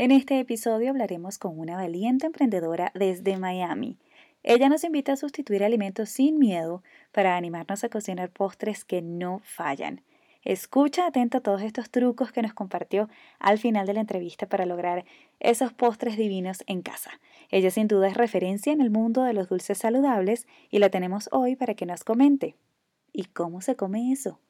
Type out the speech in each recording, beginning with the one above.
En este episodio hablaremos con una valiente emprendedora desde Miami. Ella nos invita a sustituir alimentos sin miedo para animarnos a cocinar postres que no fallan. Escucha atenta todos estos trucos que nos compartió al final de la entrevista para lograr esos postres divinos en casa. Ella sin duda es referencia en el mundo de los dulces saludables y la tenemos hoy para que nos comente. ¿Y cómo se come eso?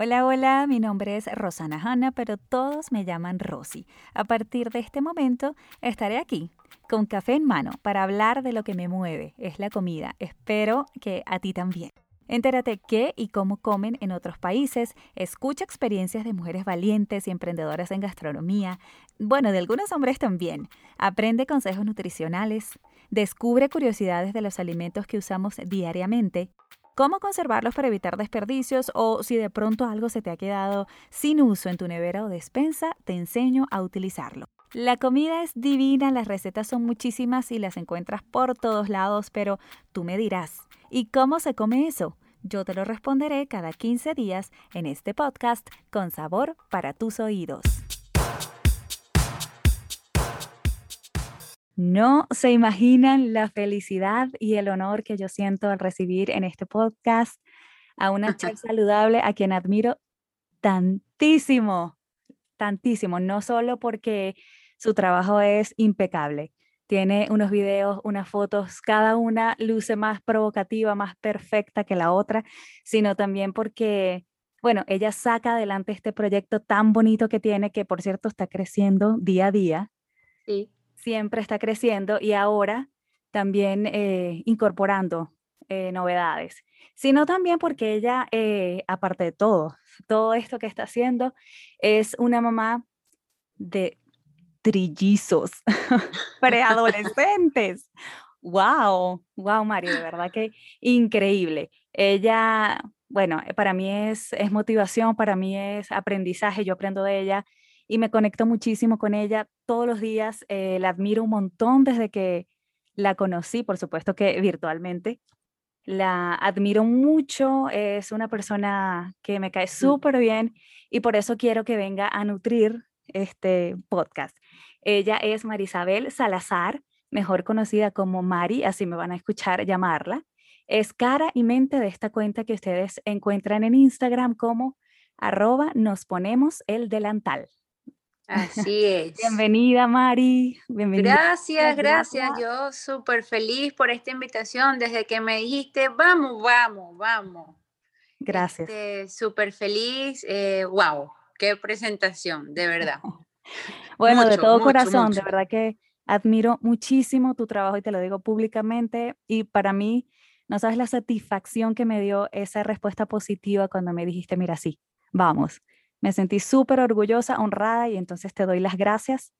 Hola, hola, mi nombre es Rosana Hanna, pero todos me llaman Rosy. A partir de este momento estaré aquí con café en mano para hablar de lo que me mueve, es la comida. Espero que a ti también. Entérate qué y cómo comen en otros países, escucha experiencias de mujeres valientes y emprendedoras en gastronomía, bueno, de algunos hombres también. Aprende consejos nutricionales, descubre curiosidades de los alimentos que usamos diariamente cómo conservarlos para evitar desperdicios o si de pronto algo se te ha quedado sin uso en tu nevera o despensa, te enseño a utilizarlo. La comida es divina, las recetas son muchísimas y las encuentras por todos lados, pero tú me dirás, ¿y cómo se come eso? Yo te lo responderé cada 15 días en este podcast con sabor para tus oídos. No se imaginan la felicidad y el honor que yo siento al recibir en este podcast a una chef saludable a quien admiro tantísimo, tantísimo, no solo porque su trabajo es impecable. Tiene unos videos, unas fotos, cada una luce más provocativa, más perfecta que la otra, sino también porque, bueno, ella saca adelante este proyecto tan bonito que tiene, que por cierto está creciendo día a día. Sí siempre está creciendo y ahora también eh, incorporando eh, novedades, sino también porque ella, eh, aparte de todo, todo esto que está haciendo, es una mamá de trillizos, preadolescentes. wow, wow, Mario, de verdad que increíble. Ella, bueno, para mí es, es motivación, para mí es aprendizaje, yo aprendo de ella y me conecto muchísimo con ella todos los días. Eh, la admiro un montón desde que la conocí, por supuesto que virtualmente. La admiro mucho, es una persona que me cae mm. súper bien y por eso quiero que venga a nutrir este podcast. Ella es Marisabel Salazar, mejor conocida como Mari, así me van a escuchar llamarla. Es cara y mente de esta cuenta que ustedes encuentran en Instagram como arroba nos ponemos el delantal. Así es. Bienvenida, Mari. Bienvenida. Gracias, gracias. Yo súper feliz por esta invitación. Desde que me dijiste, vamos, vamos, vamos. Gracias. Este, súper feliz. wow, eh, qué presentación, de verdad. bueno, de todo corazón, de verdad que admiro muchísimo tu trabajo y te lo digo públicamente. Y para mí, no sabes la satisfacción que me dio esa respuesta positiva cuando me dijiste, mira, sí, vamos me sentí súper orgullosa, honrada y entonces te doy las gracias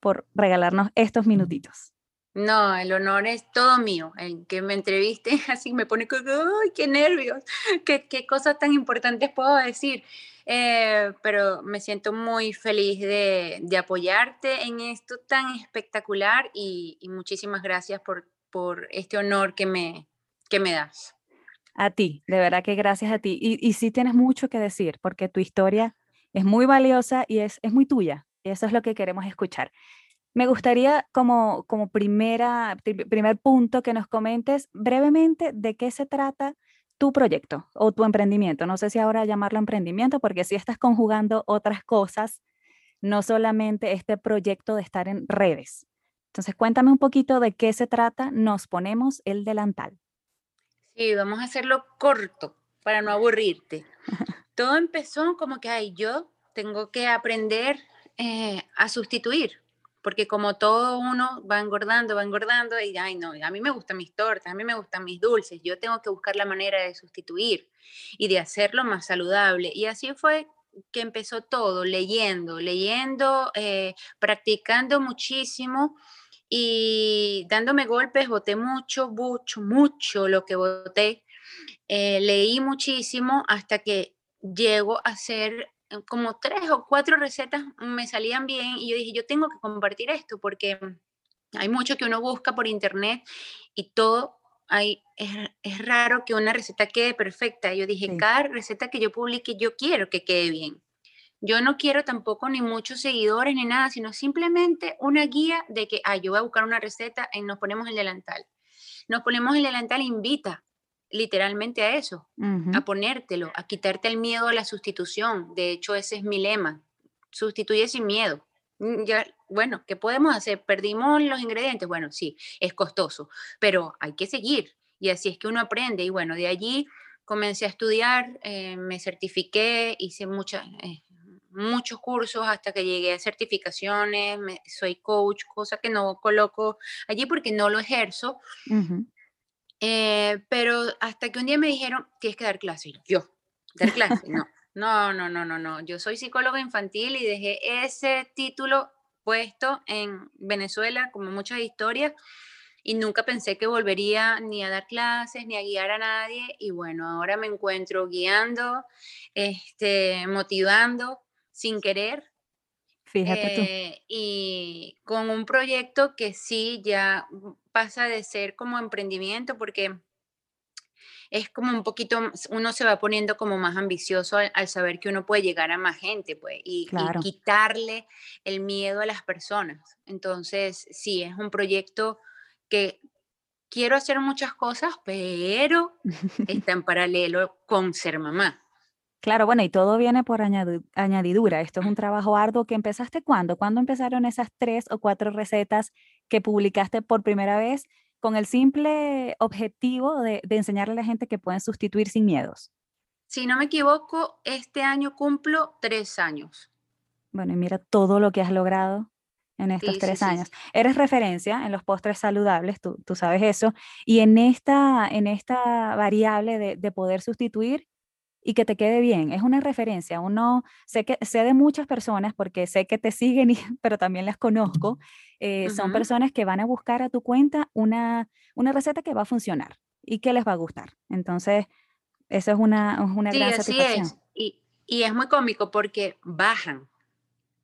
por regalarnos estos minutitos. No, el honor es todo mío. En que me entreviste, así me pone, ¡ay, qué nervios! ¿Qué, qué cosas tan importantes puedo decir? Eh, pero me siento muy feliz de, de, apoyarte en esto tan espectacular y, muchísimas gracias por, por este honor que me, que me das. A ti, de verdad que gracias a ti. Y, y sí tienes mucho que decir, porque tu historia es muy valiosa y es, es muy tuya. Y eso es lo que queremos escuchar. Me gustaría como, como primera, primer punto que nos comentes brevemente de qué se trata tu proyecto o tu emprendimiento. No sé si ahora llamarlo emprendimiento porque si estás conjugando otras cosas, no solamente este proyecto de estar en redes. Entonces, cuéntame un poquito de qué se trata. Nos ponemos el delantal. Sí, vamos a hacerlo corto para no aburrirte. todo empezó como que, ay, yo tengo que aprender eh, a sustituir, porque como todo uno va engordando, va engordando, y ay, no, a mí me gustan mis tortas, a mí me gustan mis dulces, yo tengo que buscar la manera de sustituir y de hacerlo más saludable. Y así fue que empezó todo, leyendo, leyendo, eh, practicando muchísimo y dándome golpes, boté mucho, mucho, mucho lo que boté. Eh, leí muchísimo hasta que llego a hacer eh, como tres o cuatro recetas me salían bien y yo dije, yo tengo que compartir esto porque hay mucho que uno busca por internet y todo hay, es, raro que una receta quede perfecta. Yo dije, cada receta que yo publique yo quiero que quede bien. Yo no quiero tampoco ni muchos seguidores ni nada, sino simplemente una guía de que, ah, yo voy a buscar una receta y nos ponemos el delantal. Nos ponemos el delantal, invita literalmente a eso, a ponértelo, a quitarte el miedo a la sustitución. De hecho, ese es mi lema, sustituye sin miedo. Mm, ya, bueno, ¿qué podemos hacer? ¿Perdimos los ingredientes? Bueno, sí, es costoso, pero hay que seguir. Y así es que uno aprende. Y bueno, de allí comencé a estudiar, eh, me certifiqué, hice muchas, eh, muchos cursos hasta que llegué a certificaciones, soy coach, cosa que no coloco allí porque no lo ejerzo. Eh, pero hasta que un día me dijeron, tienes que dar clase. Yo, dar clase, no. No, no, no, no, no. Yo soy psicóloga infantil y dejé ese título puesto en Venezuela, como muchas historias, y nunca pensé que volvería ni a dar clases ni a guiar a nadie. Y bueno, ahora me encuentro guiando, este, motivando sin querer. Fíjate tú. Eh, y con un proyecto que sí ya pasa de ser como emprendimiento, porque es como un poquito, uno se va poniendo como más ambicioso al, saber que uno puede llegar a más gente, pues, y, quitarle el miedo a las personas. Entonces, sí, es un proyecto que quiero hacer muchas cosas, pero está en paralelo con ser mamá. Claro, bueno, y todo viene por añadidura. Esto es un trabajo arduo que empezaste cuándo? ¿Cuándo empezaron esas tres o cuatro recetas que publicaste por primera vez con el simple objetivo de, enseñarle a la gente que pueden sustituir sin miedos? Si no me equivoco, este año cumplo tres años. Bueno, y mira todo lo que has logrado en estos tres años. Eres referencia en los postres saludables, tú, sabes eso, y en esta, en esta variable de, de poder sustituir, y que te quede bien. Es una referencia. Uno, sé, que, sé de muchas personas porque sé que te siguen, pero también las conozco. Eh, son personas que van a buscar a tu cuenta una, una receta que va a funcionar y que les va a gustar. Entonces, eso es una, una sí, gran así Es. Y, y es muy cómico porque bajan,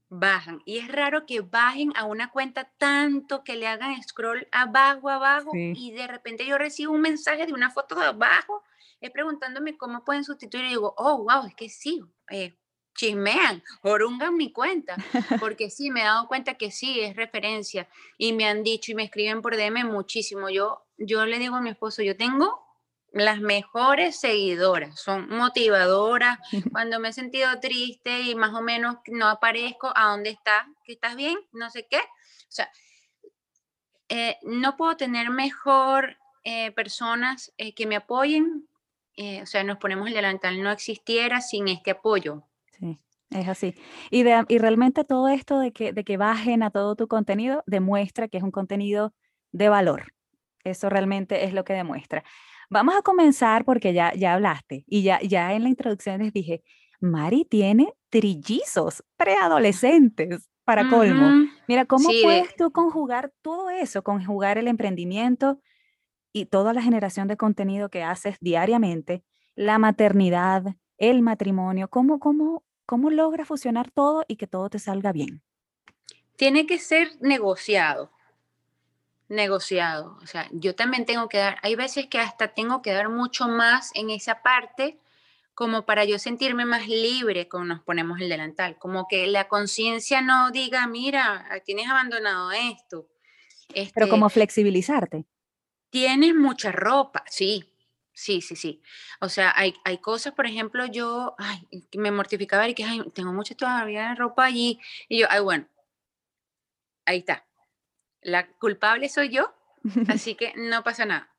bajan. Y es raro que bajen a una cuenta tanto que le hagan scroll abajo, abajo, y de repente yo recibo un mensaje de una foto de abajo es preguntándome cómo pueden sustituir y digo, oh, wow, es que sí, eh, chismean, orungan mi cuenta, porque sí, me he dado cuenta que sí, es referencia y me han dicho y me escriben por DM muchísimo. Yo, yo le digo a mi esposo, yo tengo las mejores seguidoras, son motivadoras. Cuando me he sentido triste y más o menos no aparezco, ¿a dónde estás? ¿Que estás bien? No sé qué. O sea, eh, no puedo tener mejor eh, personas que me apoyen eh, o sea, nos ponemos el delantal, no existiera sin este apoyo. Sí, es así. Y, de, y realmente todo esto de que, de que bajen a todo tu contenido demuestra que es un contenido de valor. Eso realmente es lo que demuestra. Vamos a comenzar porque ya, ya hablaste y ya, ya en la introducción les dije, Mari tiene trillizos preadolescentes para colmo. Mira, ¿cómo puedes tú conjugar todo eso, conjugar el emprendimiento y toda la generación de contenido que haces diariamente, la maternidad, el matrimonio, ¿cómo, cómo, cómo logras fusionar todo y que todo te salga bien? Tiene que ser negociado, negociado. O sea, yo también tengo que dar, hay veces que hasta tengo que dar mucho más en esa parte como para yo sentirme más libre cuando nos ponemos el delantal, como que la conciencia no diga, mira, tienes abandonado esto. Pero como este flexibilizarte. Tienes mucha ropa, sí, sí, sí, sí. O sea, hay, hay cosas, por ejemplo, yo, ay, me mortificaba y que ay, tengo mucha todavía ropa allí. Y yo, ay, bueno, ahí está. La culpable soy yo, así que no pasa nada.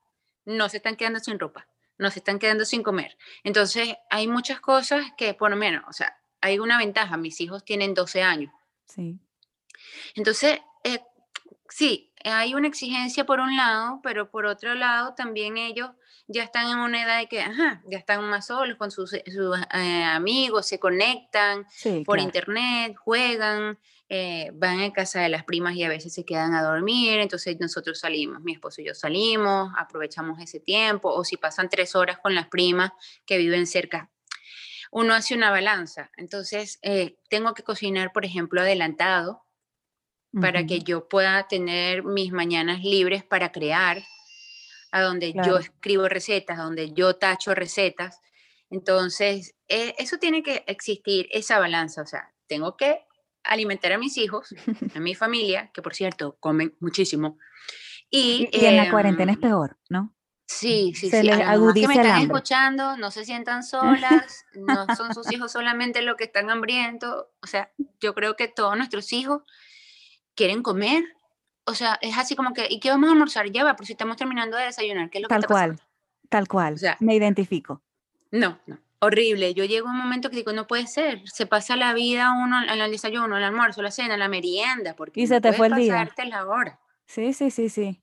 No se están quedando sin ropa, no se están quedando sin comer. Entonces, hay muchas cosas que, por lo menos, o sea, hay una ventaja. Mis hijos tienen 12 años. Sí. Entonces, eh, sí, hay una exigencia por un lado, pero por otro lado también ellos ya están en una edad de que, ajá, ya están más solos con sus, eh, eh, amigos, se conectan por internet, juegan, eh, van a casa de las primas y a veces se quedan a dormir, entonces nosotros salimos, mi esposo y yo salimos, aprovechamos ese tiempo, o si pasan tres horas con las primas que viven cerca, uno hace una balanza, entonces tengo que cocinar, por ejemplo, adelantado, para que yo pueda tener mis mañanas libres para crear, a donde yo escribo recetas, a donde yo tacho recetas. Entonces, eh, eso tiene que existir, esa balanza. O sea, tengo que alimentar a mis hijos, a mi familia, que por cierto, comen muchísimo. Y, en la cuarentena es em, peor, ¿no? Sí, sí, sí. a las que me están escuchando, no se sientan solas, no son sus hijos solamente los que están hambrientos. O sea, yo creo que todos nuestros hijos quieren comer. O sea, es así como que, ¿y qué vamos a almorzar? Ya va, por si estamos terminando de desayunar, ¿qué es lo tal que cual, Tal cual, o sea, me identifico. No, no, horrible. Yo llego a un momento que digo, no puede ser. Se pasa la vida uno en el desayuno, el almuerzo, la cena, la merienda, porque y se te fue el día. la hora. Sí, sí, sí, sí.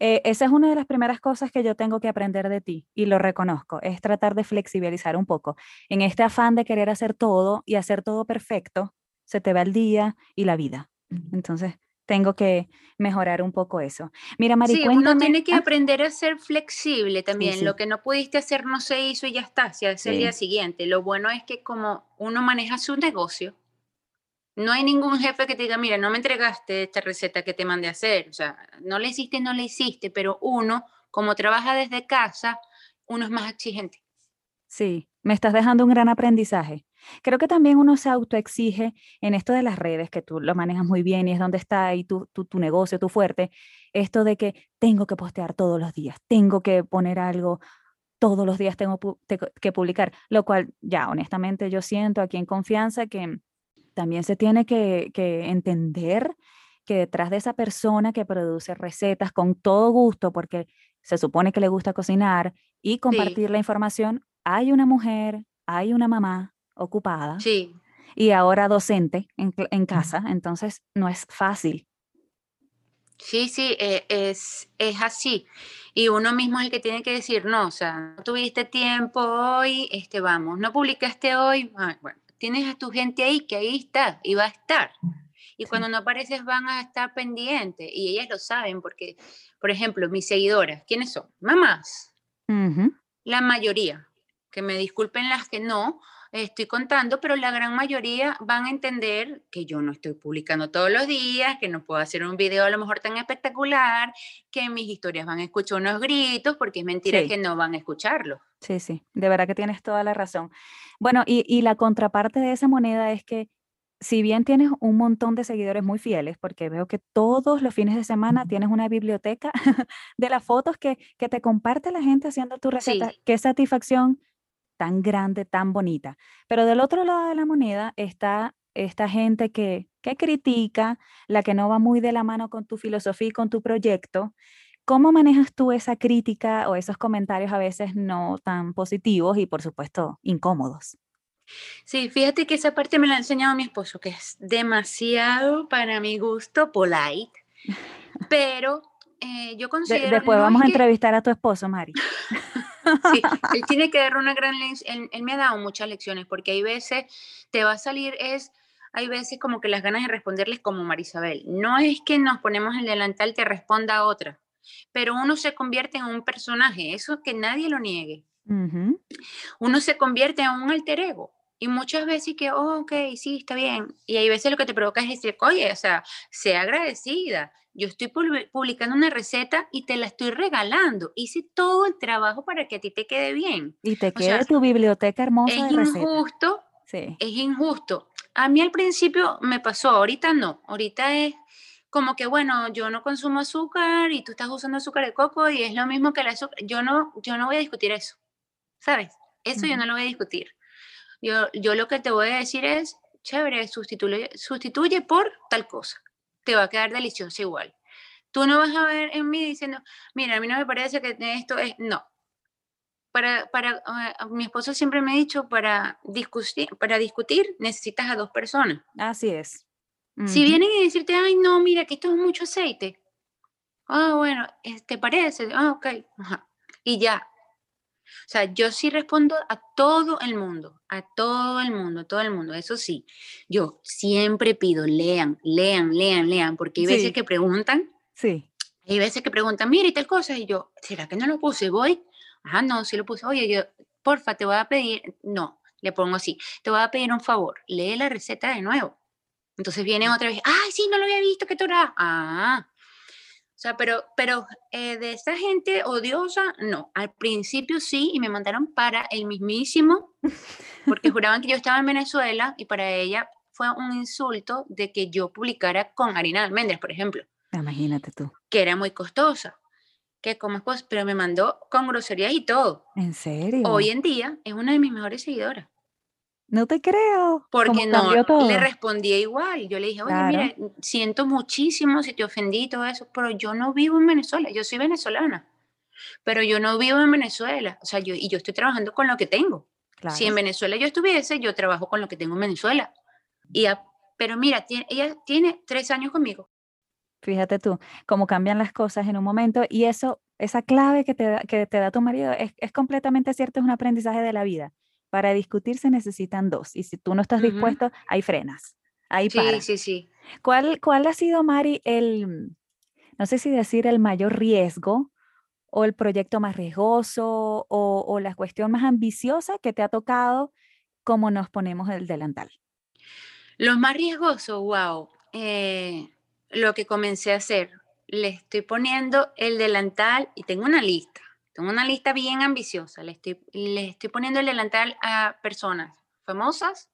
Eh, esa es una de las primeras cosas que yo tengo que aprender de ti y lo reconozco, es tratar de flexibilizar un poco. En este afán de querer hacer todo y hacer todo perfecto, se te va el día y la vida. Entonces, tengo que mejorar un poco eso. Mira, Mari, sí, uno tiene que ¿ah? aprender a ser flexible también. Lo que no pudiste hacer no se hizo y ya está, se hace el día siguiente. Lo bueno es que como uno maneja su negocio, no hay ningún jefe que te diga, mira, no me entregaste esta receta que te mandé a hacer. O sea, no le hiciste, no le hiciste, pero uno, como trabaja desde casa, uno es más exigente. Sí, me estás dejando un gran aprendizaje. Creo que también uno se autoexige en esto de las redes, que tú lo manejas muy bien y es donde está ahí tu, tu, negocio, tu fuerte, esto de que tengo que postear todos los días, tengo que poner algo, todos los días tengo que publicar, lo cual ya honestamente yo siento aquí en confianza que también se tiene que, entender que detrás de esa persona que produce recetas con todo gusto, porque se supone que le gusta cocinar y compartir la información, hay una mujer, hay una mamá ocupada sí. y ahora docente en, casa, entonces no es fácil. Sí, sí, eh, es, es así. Y uno mismo es el que tiene que decir, no, o sea, no tuviste tiempo hoy, este, vamos, no publicaste hoy, bueno, tienes a tu gente ahí que ahí está y va a estar. Y cuando no apareces van a estar pendientes y ellas lo saben porque, por ejemplo, mis seguidoras, ¿quiénes son? Mamás. La mayoría, que me disculpen las que no, estoy contando, pero la gran mayoría van a entender que yo no estoy publicando todos los días, que no puedo hacer un video a lo mejor tan espectacular, que mis historias van a escuchar unos gritos, porque es mentira que no van a escucharlo. Sí, sí, de verdad que tienes toda la razón. Bueno, y, y la contraparte de esa moneda es que si bien tienes un montón de seguidores muy fieles, porque veo que todos los fines de semana tienes una biblioteca de las fotos que, que te comparte la gente haciendo tu receta, qué satisfacción tan grande, tan bonita. Pero del otro lado de la moneda está esta gente que, que critica, la que no va muy de la mano con tu filosofía y con tu proyecto. ¿Cómo manejas tú esa crítica o esos comentarios a veces no tan positivos y por supuesto incómodos? Sí, fíjate que esa parte me la ha enseñado mi esposo, que es demasiado para mi gusto polite, pero eh, yo considero... después vamos a entrevistar a tu esposo, Mari. Sí, él tiene que dar una gran lección. Él, me ha dado muchas lecciones porque hay veces te va a salir es hay veces como que las ganas de responderles como Marisabel. No es que nos ponemos el delantal te responda a otra, pero uno se convierte en un personaje, eso que nadie lo niegue. Uno se convierte en un alter ego. Y muchas veces que, oh, ok, sí, está bien. Y hay veces lo que te provoca es decir, oye, o sea, sea agradecida, yo estoy publicando una receta y te la estoy regalando. Hice todo el trabajo para que a ti te quede bien. Y te quede tu biblioteca hermosa. Es injusto. Sí. Es injusto. A mí al principio me pasó, ahorita no. Ahorita es como que, bueno, yo no consumo azúcar y tú estás usando azúcar de coco y es lo mismo que el azúcar. Yo no, yo no voy a discutir eso. ¿Sabes? Eso yo no lo voy a discutir. Yo, yo lo que te voy a decir es, chévere, sustituye, sustituye por tal cosa te va a quedar delicioso igual. Tú no vas a ver en mí diciendo, mira, a mí no me parece que esto es, no. Para, para, ah, mi esposo siempre me ha dicho, para discutir, para discutir necesitas a dos personas. Así es. Si vienen y decirte, ay, no, mira, que esto es mucho aceite. Ah, bueno, ¿te parece? Ah, ok. Y ya, o sea, yo sí respondo a todo el mundo, a todo el mundo, todo el mundo. Eso sí, yo siempre pido, lean, lean, lean, lean, porque hay veces que preguntan. Sí. Hay veces que preguntan, mira y tal cosa, y yo, ¿será que no lo puse? Voy, ah, no, sí lo puse. Oye, yo, porfa, te voy a pedir, no, le pongo así, te voy a pedir un favor, lee la receta de nuevo. Entonces viene otra vez, ay, sí, no lo había visto, ¿qué tú Ah, O sea, pero, pero eh, de esa gente odiosa, no. Al principio sí, y me mandaron para el mismísimo, porque juraban que yo estaba en Venezuela y para ella fue un insulto de que yo publicara con harina de almendras, por ejemplo. Imagínate tú. Que era muy costosa. Que como pues, pero me mandó con groserías y todo. ¿En serio? Hoy en día es una de mis mejores seguidoras. No te creo. Porque no, le respondí igual. Yo le dije, oye, mira, siento muchísimo si te ofendí todo eso, pero yo no vivo en Venezuela, yo soy venezolana, pero yo no vivo en Venezuela, o sea, yo, y yo estoy trabajando con lo que tengo. Si en Venezuela yo estuviese, yo trabajo con lo que tengo en Venezuela. Y pero mira, ella tiene tres años conmigo. Fíjate tú, cómo cambian las cosas en un momento y eso, esa clave que te da, que te da tu marido es, es completamente cierto, es un aprendizaje de la vida para discutir se necesitan dos. Y si tú no estás dispuesto, hay frenas. Ahí sí, para. Sí, sí, ¿Cuál, ¿Cuál ha sido, Mari, el, no sé si decir el mayor riesgo o el proyecto más riesgoso o, la cuestión más ambiciosa que te ha tocado como nos ponemos el delantal? Lo más riesgoso, wow, eh, lo que comencé a hacer, le estoy poniendo el delantal y tengo una lista tengo una lista bien ambiciosa. Le estoy, estoy poniendo el delantal a personas famosas,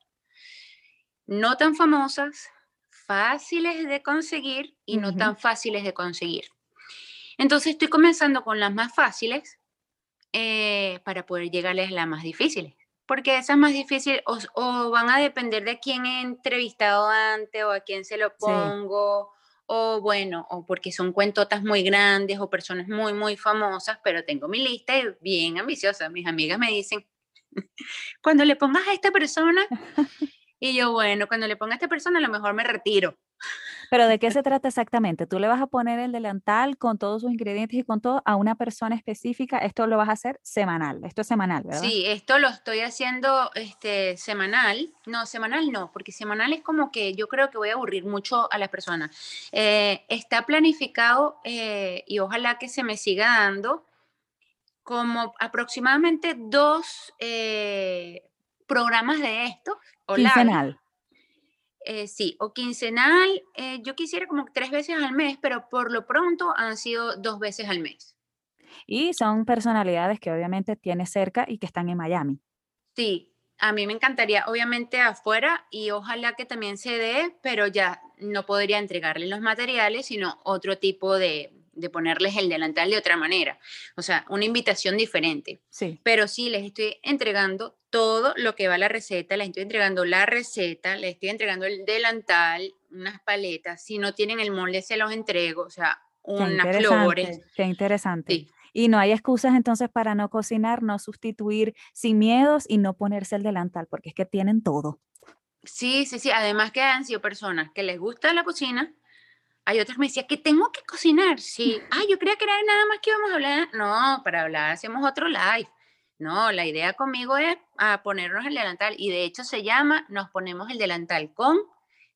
no tan famosas, fáciles de conseguir y no tan fáciles de conseguir. Entonces estoy comenzando con las más fáciles eh, para poder llegarles a las más difíciles. Porque esas más difíciles o, van a depender de quién he entrevistado antes o a quién se lo pongo o bueno, o porque son cuentotas muy grandes o personas muy, muy famosas, pero tengo mi lista y bien ambiciosa. Mis amigas me dicen, cuando le pongas a esta persona, y yo, bueno, cuando le ponga a esta persona, a lo mejor me retiro. Pero ¿de qué se trata exactamente? ¿Tú le vas a poner el delantal con todos sus ingredientes y con todo a una persona específica? Esto lo vas a hacer semanal. Esto es semanal, ¿verdad? Sí, esto lo estoy haciendo este, semanal. No, semanal no, porque semanal es como que yo creo que voy a aburrir mucho a las personas. Eh, está planificado eh, y ojalá que se me siga dando como aproximadamente dos eh, programas de esto. Quincenal. Eh, sí, o quincenal, eh, yo quisiera como tres veces al mes, pero por lo pronto han sido dos veces al mes. Y son personalidades que obviamente tienes cerca y que están en Miami. Sí, a mí me encantaría, obviamente afuera, y ojalá que también se dé, pero ya no podría entregarle los materiales, sino otro tipo de, de ponerles el delantal de otra manera. O sea, una invitación diferente. Sí. Pero sí, les estoy entregando todo lo que va a la receta, les estoy entregando la receta, les estoy entregando el delantal, unas paletas. Si no tienen el molde, se los entrego. O sea, unas flores. Qué interesante. Y no hay excusas entonces para no cocinar, no sustituir sin miedos y no ponerse el delantal, porque es que tienen todo. Sí, sí, sí. Además que han sido personas que les gusta la cocina, hay otras que me decían que tengo que cocinar. Sí, ah, yo creía que era nada más que íbamos a hablar. No, para hablar hacemos otro live. No, la idea conmigo es a ponernos el delantal y de hecho se llama Nos ponemos el delantal con.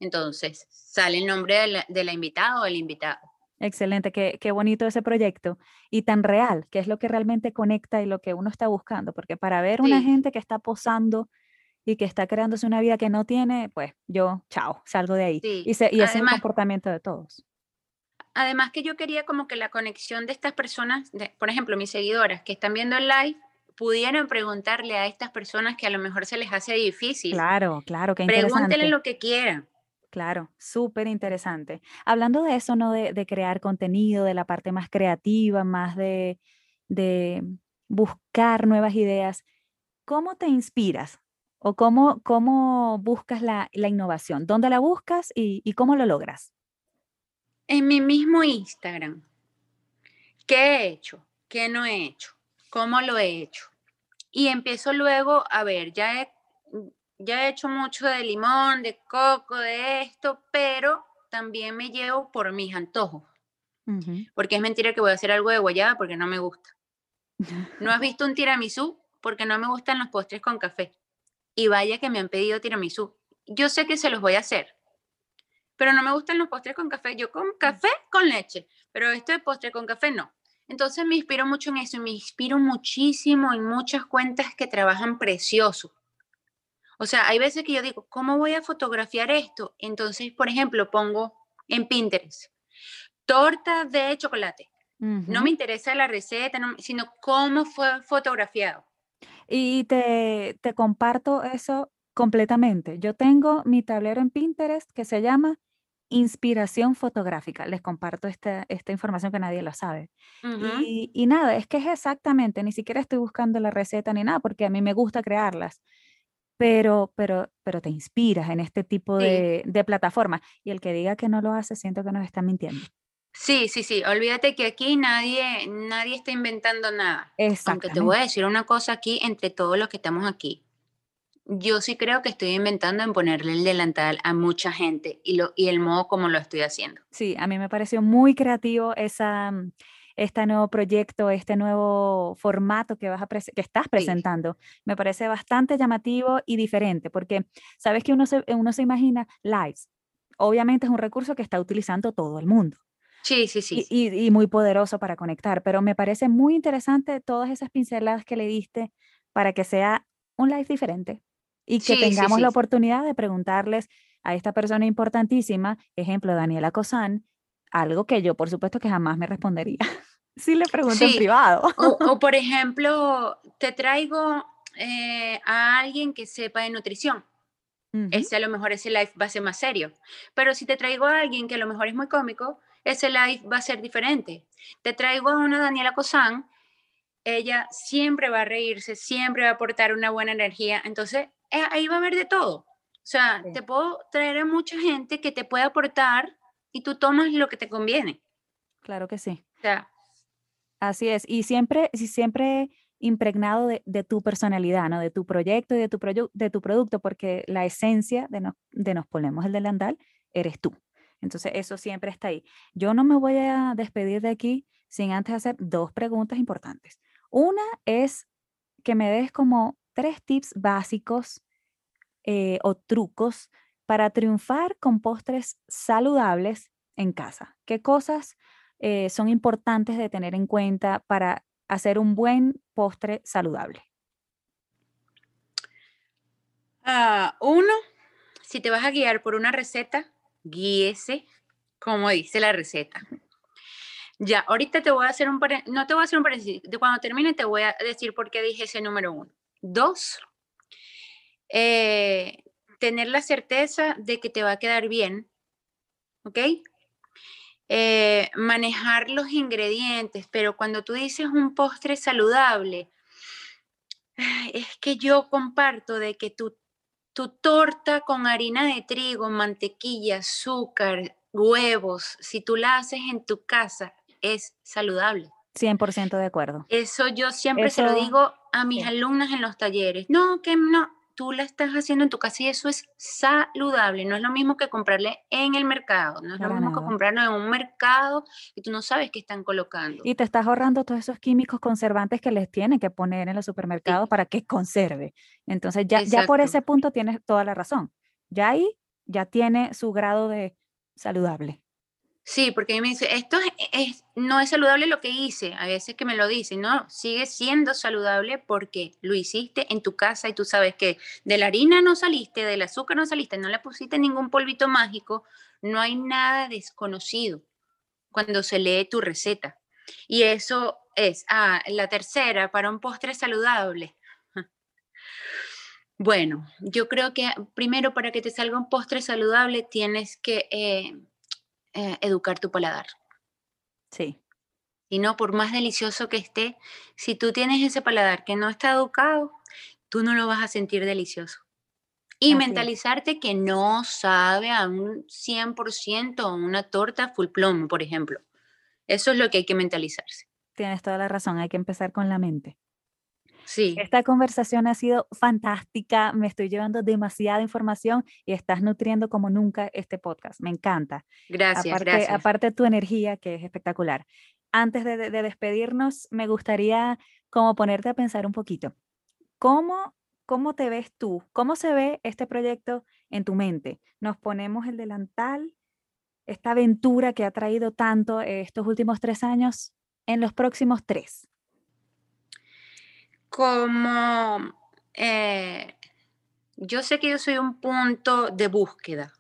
Entonces sale el nombre de la, invitada o el invitado. Excelente, qué, qué, bonito ese proyecto y tan real, que es lo que realmente conecta y lo que uno está buscando, porque para ver una gente que está posando y que está creándose una vida que no tiene, pues yo, chao, salgo de ahí. Y, ese es el comportamiento de todos. Además que yo quería como que la conexión de estas personas, por ejemplo, mis seguidoras que están viendo el live, pudieran preguntarle a estas personas que a lo mejor se les hace difícil. Claro, claro, que. Pregúntenle lo que quieran. Claro, súper interesante. Hablando de eso, ¿no? De, de, crear contenido, de la parte más creativa, más de, de buscar nuevas ideas, ¿cómo te inspiras? ¿O cómo, cómo buscas la, innovación? ¿Dónde la buscas y, cómo lo logras? En mi mismo Instagram. ¿Qué he hecho? ¿Qué no he hecho? ¿Cómo lo he hecho? Y empiezo luego a ver, ya he, ya he hecho mucho de limón, de coco, de esto, pero también me llevo por mis antojos. Porque es mentira que voy a hacer algo de guayaba porque no me gusta. ¿No has visto un tiramisú? Porque no me gustan los postres con café y vaya que me han pedido tiramisú. Yo sé que se los voy a hacer, pero no me gustan los postres con café. Yo con mm. café con leche, pero esto de postre con café no. Entonces me inspiro mucho en eso y me inspiro muchísimo en muchas cuentas que trabajan precioso. O sea, hay veces que yo digo, ¿cómo voy a fotografiar esto? Entonces, por ejemplo, pongo en Pinterest, torta de chocolate. No me interesa la receta, sino cómo fue fotografiado. Y te, te comparto eso completamente. Yo tengo mi tablero en Pinterest que se llama inspiración fotográfica. Les comparto esta, esta información que nadie lo sabe. y, y, nada, es que es exactamente, ni siquiera estoy buscando la receta ni nada, porque a mí me gusta crearlas, pero, pero, pero te inspiras en este tipo de, de plataformas. Y el que diga que no lo hace, siento que nos está mintiendo. Sí, sí, sí. Olvídate que aquí nadie, nadie está inventando nada. Aunque te voy a decir una cosa aquí entre todos los que estamos aquí. Yo sí creo que estoy inventando en ponerle el delantal a mucha gente y, lo, y el modo como lo estoy haciendo. Sí, a mí me pareció muy creativo esa, este nuevo proyecto, este nuevo formato que, vas a que estás presentando. Me parece bastante llamativo y diferente, porque sabes que uno se, uno se imagina lives. Obviamente es un recurso que está utilizando todo el mundo. Sí, sí, sí. Y, muy poderoso para conectar, pero me parece muy interesante todas esas pinceladas que le diste para que sea un live diferente y que tengamos la oportunidad de preguntarles a esta persona importantísima, ejemplo, Daniela Cosán, algo que yo por supuesto que jamás me respondería si le pregunto en privado. O, por ejemplo, te traigo eh, a alguien que sepa de nutrición. Ese a lo mejor ese live va a ser más serio. Pero si te traigo a alguien que a lo mejor es muy cómico, ese live va a ser diferente. Te traigo a una Daniela Cosán, ella siempre va a reírse, siempre va a aportar una buena energía, entonces ahí va a haber de todo. O sea, te puedo traer a mucha gente que te puede aportar y tú tomas lo que te conviene. Claro que sí. Así es. Y siempre, siempre impregnado de, tu personalidad, ¿no? De tu proyecto y de tu, de tu producto, porque la esencia de, de Nos Ponemos el Delantal eres tú. Entonces, eso siempre está ahí. Yo no me voy a despedir de aquí sin antes hacer dos preguntas importantes. Una es que me des como tres tips básicos eh, o trucos para triunfar con postres saludables en casa. ¿Qué cosas eh, son importantes de tener en cuenta para hacer un buen postre saludable? Ah, uno, si te vas a guiar por una receta, guíese como dice la receta. Ya, ahorita te voy a hacer un no te voy a hacer un paréntesis, de cuando termine te voy a decir por qué dije ese número uno. Dos, eh, tener la certeza de que te va a quedar bien, ¿ok? Eh, manejar los ingredientes, pero cuando tú dices un postre saludable, es que yo comparto de que tú tu torta con harina de trigo, mantequilla, azúcar, huevos, si tú la haces en tu casa, es saludable. 100% de acuerdo. Eso yo siempre se lo digo a mis alumnas en los talleres. No, que no, tú la estás haciendo en tu casa y eso es saludable. No es lo mismo que comprarle en el mercado. No es lo mismo que comprarlo en un mercado y tú no sabes qué están colocando. Y te estás ahorrando todos esos químicos conservantes que les tienen que poner en los supermercados para que conserve. Entonces ya, ya por ese punto tienes toda la razón. Ya ahí ya tiene su grado de saludable. Sí, porque me dice, esto es, no es saludable lo que hice, a veces que me lo dicen, no, sigue siendo saludable porque lo hiciste en tu casa y tú sabes que de la harina no saliste, del azúcar no saliste, no le pusiste ningún polvito mágico, no hay nada desconocido cuando se lee tu receta. Y eso es, ah, la tercera, para un postre saludable. Bueno, yo creo que primero para que te salga un postre saludable tienes que... Eh, eh, educar tu paladar. Sí. Y no, por más delicioso que esté, si tú tienes ese paladar que no está educado, tú no lo vas a sentir delicioso. Y mentalizarte que no sabe a un 100% una torta full plomo, por ejemplo. Eso es lo que hay que mentalizarse. Tienes toda la razón, hay que empezar con la mente. Sí. Esta conversación ha sido fantástica, me estoy llevando demasiada información y estás nutriendo como nunca este podcast. Me encanta. Gracias, aparte, gracias. Aparte tu energía, que es espectacular. Antes de, despedirnos, me gustaría como ponerte a pensar un poquito. ¿Cómo, ¿Cómo te ves tú? ¿Cómo se ve este proyecto en tu mente? Nos ponemos el delantal, esta aventura que ha traído tanto estos últimos tres años, en los próximos tres como eh, yo sé que yo soy un punto de búsqueda,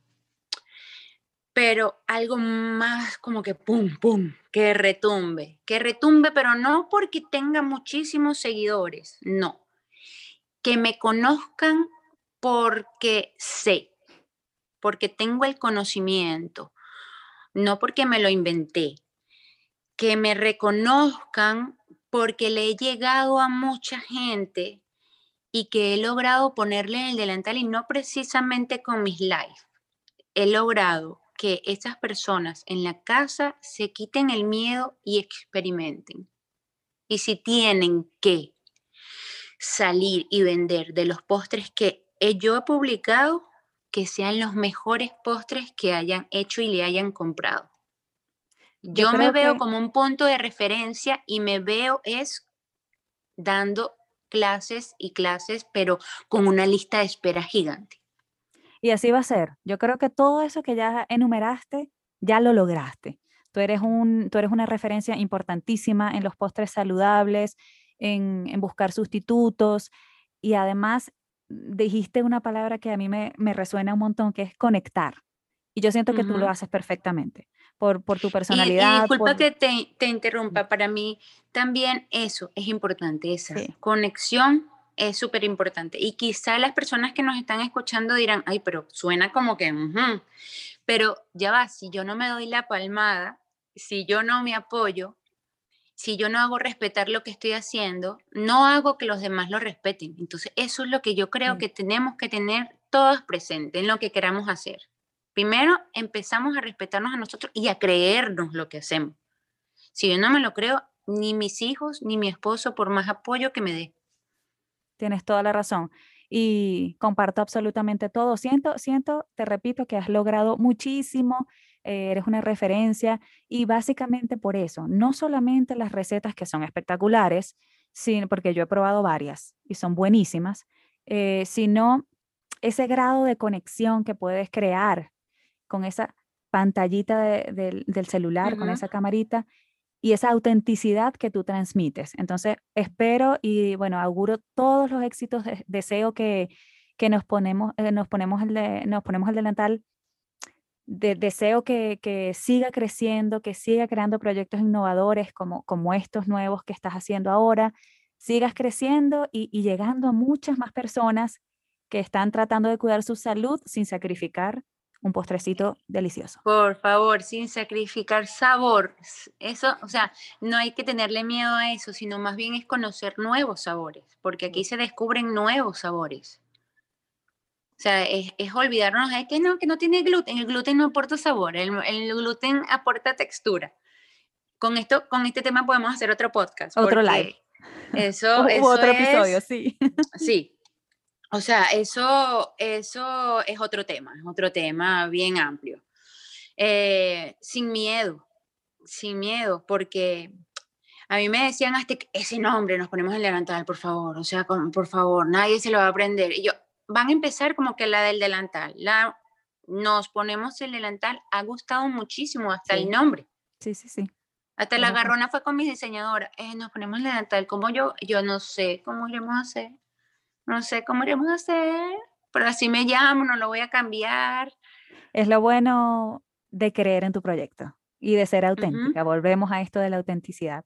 pero algo más como que pum, pum, que retumbe, que retumbe, pero no porque tenga muchísimos seguidores, no, que me conozcan porque sé, porque tengo el conocimiento, no porque me lo inventé, que me reconozcan porque le he llegado a mucha gente y que he logrado ponerle en el delantal y no precisamente con mis lives. He logrado que esas personas en la casa se quiten el miedo y experimenten. Y si tienen que salir y vender de los postres que yo he publicado, que sean los mejores postres que hayan hecho y le hayan comprado. Yo, me veo como un punto de referencia y me veo es dando clases y clases, pero con una lista de espera gigante. Y así va a ser. Yo creo que todo eso que ya enumeraste, ya lo lograste. Tú eres, un, tú eres una referencia importantísima en los postres saludables, en, en buscar sustitutos y además dijiste una palabra que a mí me, me resuena un montón, que es conectar. Y yo siento que tú lo haces perfectamente por, por tu personalidad. Y, disculpa que te, te, interrumpa, para mí también eso es importante, esa conexión es súper importante. Y quizá las personas que nos están escuchando dirán, ay, pero suena como que, pero ya va, si yo no me doy la palmada, si yo no me apoyo, si yo no hago respetar lo que estoy haciendo, no hago que los demás lo respeten. Entonces, eso es lo que yo creo que tenemos que tener todos presentes en lo que queramos hacer. Primero, empezamos a respetarnos a nosotros y a creernos lo que hacemos. Si yo no me lo creo, ni mis hijos, ni mi esposo, por más apoyo que me dé. Tienes toda la razón y comparto absolutamente todo. Siento, siento, te repito, que has logrado muchísimo, eh, eres una referencia y básicamente por eso, no solamente las recetas que son espectaculares, sino, porque yo he probado varias y son buenísimas, eh, sino ese grado de conexión que puedes crear con esa pantallita del celular, con esa camarita y esa autenticidad que tú transmites. Entonces, espero y bueno, auguro todos los éxitos, deseo que, que nos, ponemos, eh, nos, ponemos el nos ponemos el delantal, deseo que, que, siga creciendo, que siga creando proyectos innovadores como, como estos nuevos que estás haciendo ahora, sigas creciendo y, y llegando a muchas más personas que están tratando de cuidar su salud sin sacrificar un postrecito delicioso. Por favor, sin sacrificar sabor. Eso, o sea, no hay que tenerle miedo a eso, sino más bien es conocer nuevos sabores, porque aquí se descubren nuevos sabores. O sea, es, olvidarnos de que no, que no tiene gluten. El gluten no aporta sabor, el, gluten aporta textura. Con, esto, con este tema podemos hacer otro podcast. Otro live. Eso, otro episodio, sí. Sí, o sea, eso, eso es otro tema, es otro tema bien amplio. Eh, sin miedo, sin miedo, porque a mí me decían hasta ese nombre nos ponemos el delantal, por favor, o sea, por favor, nadie se lo va a aprender. Y yo, van a empezar como que la del delantal, la, nos ponemos el delantal, ha gustado muchísimo hasta el nombre. Sí, sí, sí. Hasta la garrona fue con mi diseñadora, eh, nos ponemos el delantal, como yo, yo no sé cómo iremos a hacer no sé cómo iremos a hacer, pero así me llamo, no lo voy a cambiar. Es lo bueno de creer en tu proyecto y de ser auténtica. Volvemos a esto de la autenticidad.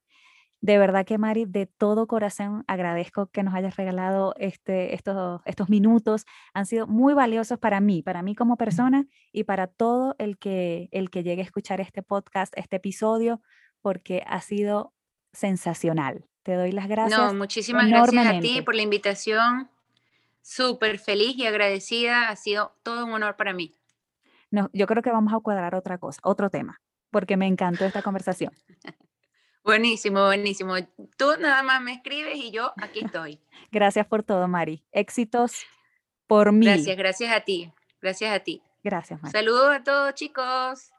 De verdad que Mari, de todo corazón agradezco que nos hayas regalado este, estos, estos minutos. Han sido muy valiosos para mí, para mí como persona y para todo el que, el que llegue a escuchar este podcast, este episodio, porque ha sido sensacional. Te doy las gracias. No, muchísimas gracias a ti por la invitación. Súper feliz y agradecida. Ha sido todo un honor para mí. No, yo creo que vamos a cuadrar otra cosa, otro tema, porque me encantó esta conversación. buenísimo, buenísimo. Tú nada más me escribes y yo aquí estoy. gracias por todo, Mari. Éxitos por mí. Gracias, gracias a ti. Gracias a ti. Gracias, Mari. Saludos a todos, chicos.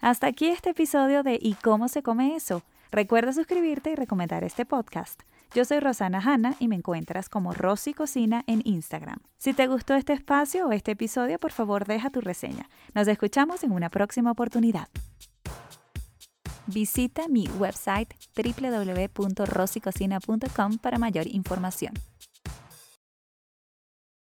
Hasta aquí este episodio de ¿Y cómo se come eso? Recuerda suscribirte y recomendar este podcast. Yo soy Rosana Hanna y me encuentras como Rosy Cocina en Instagram. Si te gustó este espacio o este episodio, por favor deja tu reseña. Nos escuchamos en una próxima oportunidad. Visita mi website www.rosicocina.com para mayor información.